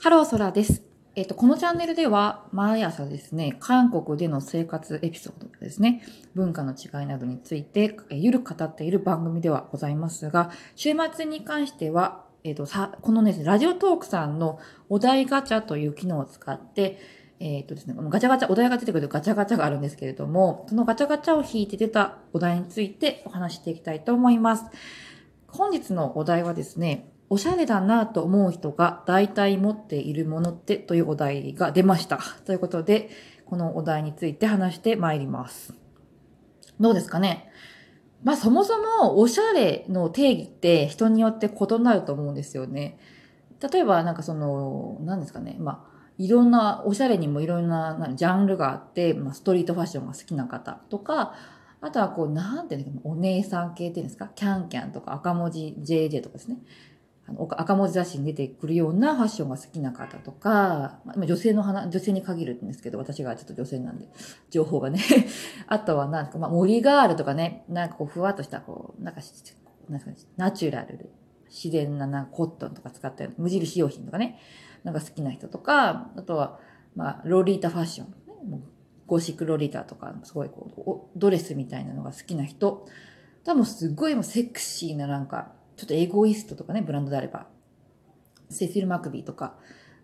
ハローソラです。えっ、と、このチャンネルでは、毎朝ですね、韓国での生活エピソードですね、文化の違いなどについて、えーゆるく語っている番組ではございますが、週末に関しては、えっ、と、さ、このね、ラジオトークさんのお題ガチャという機能を使って、えっ、とですね、このガチャガチャ、お題が出てくるガチャガチャがあるんですけれども、そのガチャガチャを引いて出たお題についてお話していきたいと思います。本日のお題はですね、おしゃれだなと思う人が大体持っているものってというお題が出ました。ということで、このお題について話してまいります。どうですかね？まあそもそもおしゃれの定義って人によって異なると思うんですよね。例えばなんかその、何ですかね？まあいろんな、おしゃれにもいろんなジャンルがあって、まあ、ストリートファッションが好きな方とか、あとはこう、なんていうのお姉さん系っていうんですか？キャンキャンとか赤文字 JJ とかですね。あの赤文字雑誌に出てくるようなファッションが好きな方とか、まあ、女性の話、女性に限るんですけど、私がちょっと女性なんで、情報がね。あとはなんか、まあ、森ガールとかね、なんかこう、ふわっとした、こう、なんか、なんか、ナチュラルで、自然ななんかコットンとか使ったような無印用品とかね、なんか好きな人とか、あとは、まあ、ロリータファッション、ね、ゴシックロリータとか、すごいこう、ドレスみたいなのが好きな人、多分すっごいもうセクシーななんか、ちょっとエゴイストとかね、ブランドであれば。セフィル・マクビーとか、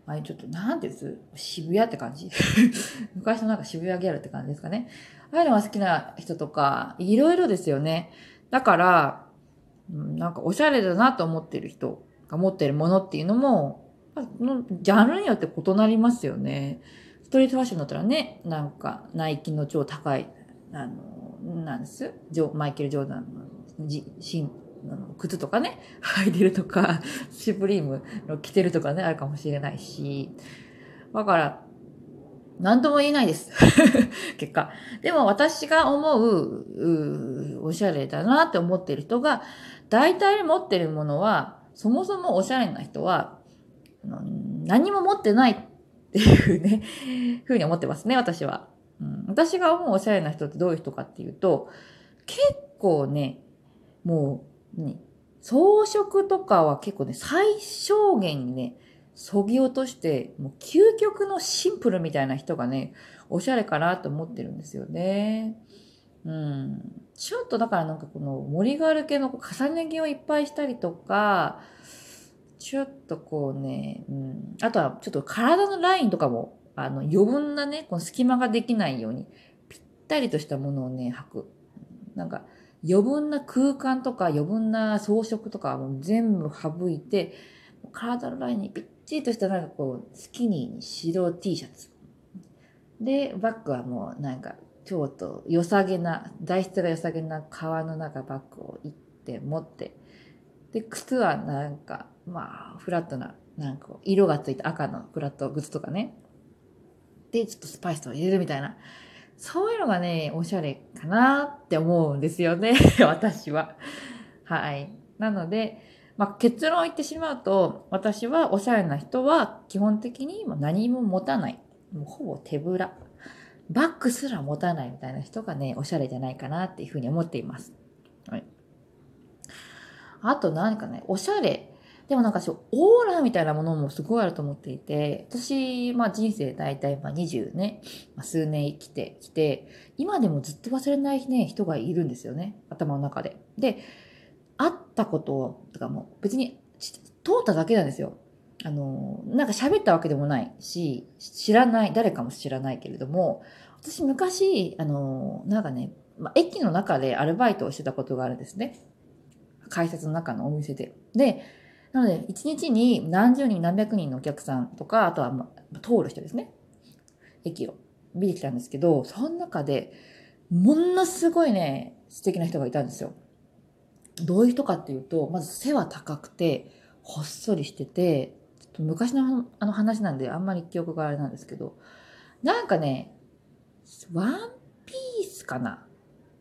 ああいうちょっと、なんていうんです？渋谷って感じ 昔のなんか渋谷ギャルって感じですかね。ああいうのが好きな人とか、いろいろですよね。だから、なんかおしゃれだなと思ってる人が持ってるものっていうのも、のジャンルによって異なりますよね。ストリートファッションだったらね、なんか、ナイキの超高い、あの、なんです？ジョマイケル・ジョーダンのじ新靴とかね、履いてるとか、シュプリームの着てるとかね、あるかもしれないし。だから、なんとも言えないです。結果。でも私が思うう、おしゃれだなって思ってる人が、大体持ってるものは、そもそもおしゃれな人は、何も持ってないっていうね、ふうに思ってますね、私は。うん、私が思うおしゃれな人ってどういう人かっていうと、結構ね、もう、ね、装飾とかは結構ね、最小限にね、そぎ落として、もう究極のシンプルみたいな人がね、おしゃれかなと思ってるんですよね。うん。ちょっとだからなんかこの森ガール系の重ね着をいっぱいしたりとか、ちょっとこうね、うん。あとはちょっと体のラインとかも、あの余分なね、この隙間ができないように、ぴったりとしたものをね、履く。なんか、余分な空間とか余分な装飾とかもう全部省いて、体のラインにぴっちりとしたなんかこう、スキニーに白 T シャツ。で、バッグはもうなんか、ちょっと良さげな、材質が良さげな革の中バッグを行って持って、で、靴はなんか、まあ、フラットな、なんか色がついた赤のフラット靴とかね。で、ちょっとスパイスを入れるみたいな。そういうのがね、おしゃれかなって思うんですよね。私は。はい。なので、まあ、結論を言ってしまうと、私はおしゃれな人は基本的に何も持たない。もうほぼ手ぶら。バッグすら持たないみたいな人がね、おしゃれじゃないかなっていうふうに思っています。はい。あと何かね、おしゃれ。でもなんかそう、オーラみたいなものもすごいあると思っていて、私、まあ人生大体まあ20ね、まあ、数年生きてきて、今でもずっと忘れないね、人がいるんですよね。頭の中で。で、会ったこととかも別に通っただけなんですよ。あの、なんか喋ったわけでもないし、知らない、誰かも知らないけれども、私昔、あの、なんかね、まあ、駅の中でアルバイトをしてたことがあるんですね。改札の中のお店で。で、なので、一日に何十人、何百人のお客さんとか、あとは、まあ、通る人ですね。駅を見てきたんですけど、その中で、ものすごいね、素敵な人がいたんですよ。どういう人かっていうと、まず背は高くて、ほっそりしてて、ちょっと昔のあの話なんであんまり記憶があれなんですけど、なんかね、ワンピースかな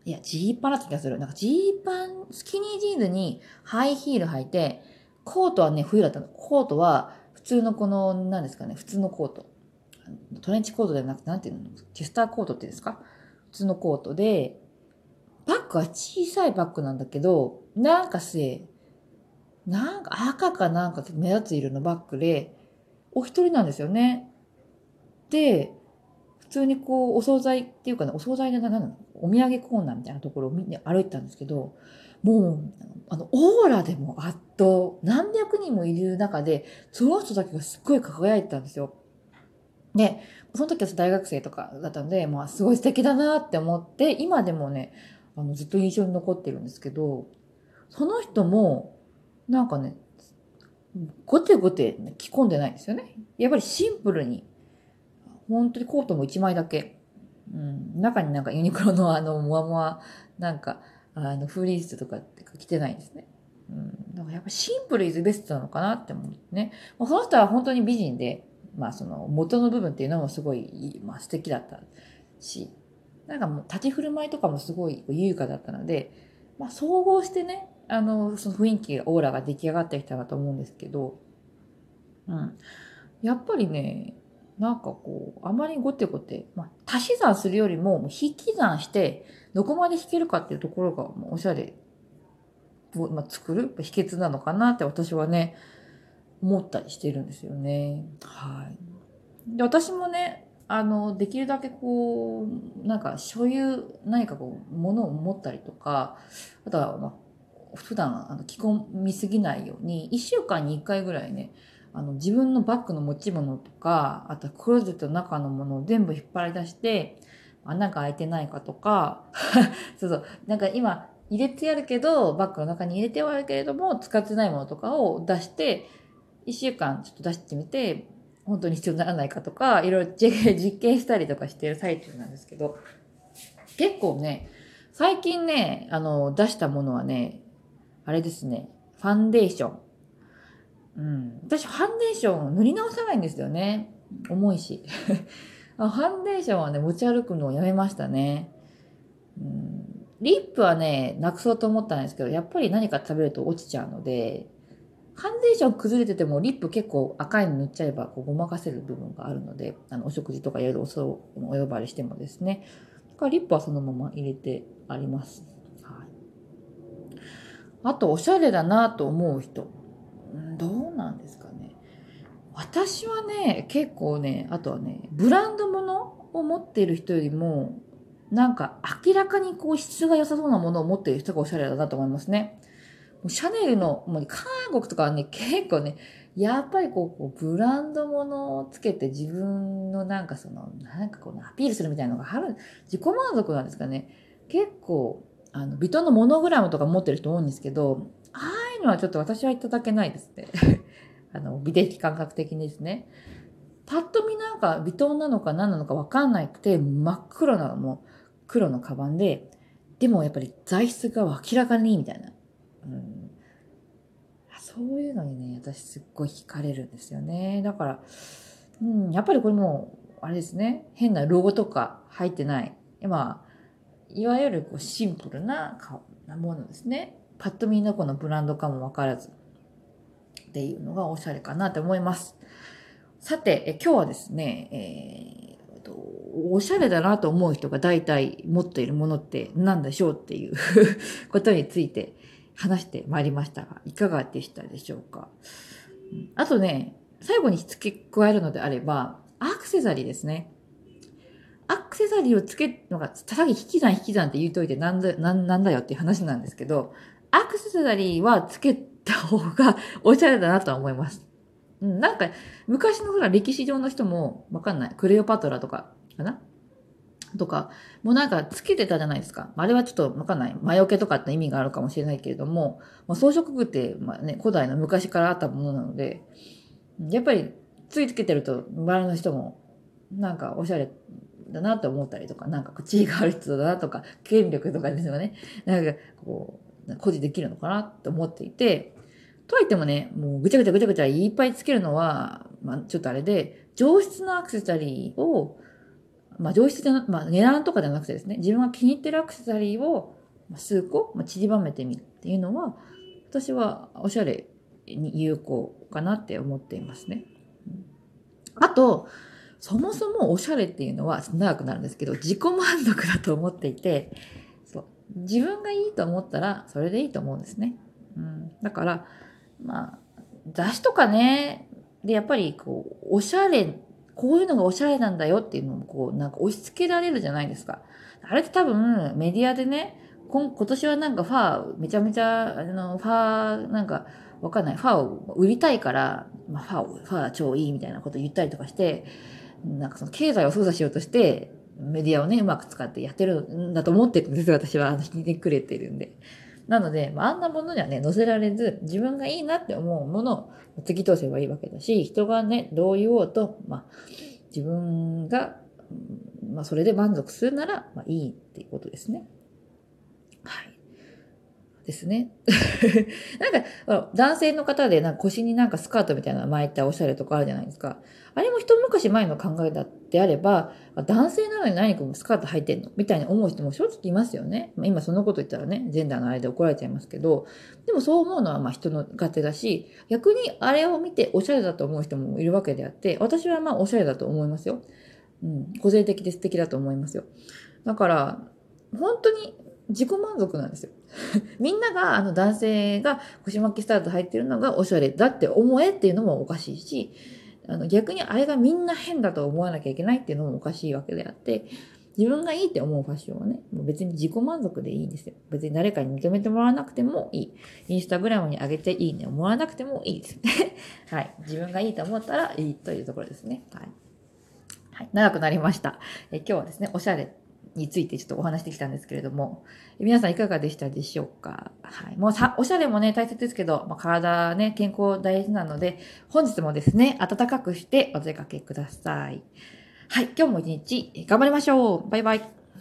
いや、ジーパンだった気がする。なんかジーパン、スキニージーンズにハイヒール履いて、コートはね、冬だったの。コートは普通のこの、何ですかね、普通のコート。トレンチコートではなくて、なんていうの？チェスターコートっていうんですか？普通のコートで、バッグは小さいバッグなんだけど、なんかせ、なんか赤かなんか目立つ色のバッグで、お一人なんですよね。で、普通にこう、お惣菜っていうかね、お惣菜でな、なんなのお土産コーナーみたいなところを見て歩いてたんですけど、もう、あの、オーラでも圧倒、何百人もいる中で、その人だけがすっごい輝いてたんですよ。で、その時は大学生とかだったので、まあ、すごい素敵だなって思って、今でもね、あの、ずっと印象に残ってるんですけど、その人も、なんかね、ごてごて着込んでないんですよね。やっぱりシンプルに、本当にコートも1枚だけ。うん、中になんかユニクロのあの、もわもわ、なんか、あの、フリースとかって着てないんですね。うん、だかやっぱシンプルイズベストなのかなって思ってね。その人は本当に美人で、まあその元の部分っていうのもすごい、まあ素敵だったし、なんかもう立ち振る舞いとかもすごい優雅だったので、まあ総合してね、あの、その雰囲気、オーラが出来上がってきたかと思うんですけど、うん。やっぱりね、なんかこう、あまりごてごて、まあ、足し算するよりも、引き算して、どこまで弾けるかっていうところが、もうおしゃれを、まあ、作る秘訣なのかなって私はね、思ったりしてるんですよね。はい。で、私もね、あの、できるだけこう、なんか所有、何かこう、物を持ったりとか、あとは、まあ、普段あの着込みすぎないように、1週間に1回ぐらいね、あの自分のバッグの持ち物とか、あとはクローゼットの中のものを全部引っ張り出して、穴が開いてないかとか、そうそう、なんか今入れてやるけど、バッグの中に入れてはあるけれども、使ってないものとかを出して、1週間ちょっと出してみて、本当に必要にならないかとか、いろいろ 実験したりとかしてる最中なんですけど、結構ね、最近ね、あの、出したものはね、あれですね、ファンデーション。うん。私、ファンデーション塗り直さないんですよね。重いし。ファンデーションはね、持ち歩くのをやめましたね。うん、リップはね、なくそうと思ったんですけど、やっぱり何か食べると落ちちゃうので、ファンデーション崩れてても、リップ結構赤いの塗っちゃえば、こう、ごまかせる部分があるので、あの、お食事とかいろいおそお呼ばれしてもですね。だからリップはそのまま入れてあります。はい。あと、おしゃれだなと思う人。どうなんですかね。私はね、結構ね、あとはね、ブランド物を持っている人よりも、なんか明らかにこう質が良さそうなものを持っている人がおしゃれだなと思いますね。シャネルの、もう韓国とかはね、結構ね、やっぱりこう、ブランド物をつけて自分のなんかその、なんかこう、アピールするみたいなのがある、自己満足なんですかね。結構、あの、ビトのモノグラムとか持ってる人多いんですけど、ああいうのはちょっと私はいただけないですね。あの、美的感覚的にですね。パッと見なんかビトンなのか何なのかわかんないくて、真っ黒なのも黒のカバンで、でもやっぱり材質が明らかにいいみたいな。うん、そういうのにね、私すっごい惹かれるんですよね。だから、うん、やっぱりこれも、あれですね、変なロゴとか入ってない。まあ、いわゆるこうシンプルななものですね。パッと見のこのブランドかもわからず。っていうのがおしゃれかなと思います。さて、え今日はですね、えー、おしゃれだなと思う人が大体持っているものって何でしょうっていう ことについて話してまいりましたが、いかがでしたでしょうか？あとね、最後に付け加えるのであれば、アクセサリーですね。アクセサリーをつけるのが、さっき引き算引き算って言うといてなんだ、ななんだよっていう話なんですけど、アクセサリーはつけた方が おしゃれだなとは思います。なんか、昔のほら歴史上の人もわかんない。クレオパトラとか、かな？とか、もうなんかつけてたじゃないですか。あれはちょっとわかんない。魔除けとかって意味があるかもしれないけれども、まあ、装飾具って、まあね、古代の昔からあったものなので、やっぱりついつけてると、周りの人も、なんかおしゃれだなって思ったりとか、なんか地位がある人だなとか、権力とかですよね。なんかこう、誇示できるのかなって思っていて、とはいってもね、もうぐちゃぐちゃぐちゃぐちゃいっぱいつけるのは、まあちょっとあれで、上質なアクセサリーをまあ上質じゃな、まあ値段とかじゃなくてですね、自分が気に入ってるアクセサリーを数個、まあ、散りばめてみるっていうのは、私はおしゃれに有効かなって思っていますね。あと、そもそもおしゃれっていうのは長くなるんですけど、自己満足だと思っていて、そう自分がいいと思ったらそれでいいと思うんですね。うん、だから、まあ、雑誌とかね、で、やっぱりこう、おしゃれ、こういうのがおしゃれなんだよっていうのもこう、なんか押し付けられるじゃないですか。あれって多分メディアでね、今今年はなんかファー、めちゃめちゃ、あの、ファー、なんか、わかんない。ファーを売りたいから、まあ、ファーを、ファー超いいみたいなこと言ったりとかして、なんかその経済を操作しようとして、メディアをね、うまく使ってやってるんだと思ってるんです私は。聞いてくれてるんで。なので、まあ、あんなものにはね、載せられず、自分がいいなって思うものを突き通せばいいわけだし、人がね、どう言おうと、まあ、自分が、まあ、それで満足するなら、まあ、いいっていうことですね。はい。ですね。なんか、男性の方でなんか腰になんかスカートみたいな巻いたおしゃれとかあるじゃないですか。あれも一昔前の考えだってあれば、男性なのに何かもスカート履いてんのみたいに思う人も正直いますよね。ま、今そのこと言ったらね、ジェンダーのあれで怒られちゃいますけど、でもそう思うのはまあ人の勝手だし、逆にあれを見ておしゃれだと思う人もいるわけであって、私はまあおしゃれだと思いますよ。うん、個性的で素敵だと思いますよ。だから、本当に自己満足なんですよ。みんなが、あの男性が腰巻きスタート入ってるのがおしゃれだって思えっていうのもおかしいし、あの逆にあれがみんな変だと思わなきゃいけないっていうのもおかしいわけであって、自分がいいって思うファッションはね、もう別に自己満足でいいんですよ。別に誰かに認めてもらわなくてもいい。インスタグラムに上げていいねをもらわなくてもいいです。はい。自分がいいと思ったらいいというところですね。はい。はい、長くなりました。え今日はですね、おしゃれについてちょっとお話してきたんですけれども、皆さんいかがでしたでしょうか？はい。もうさ、おしゃれもね、大切ですけど、まあ、体ね、健康大事なので、本日もですね、暖かくしてお出かけください。はい。今日も一日頑張りましょうバイバイ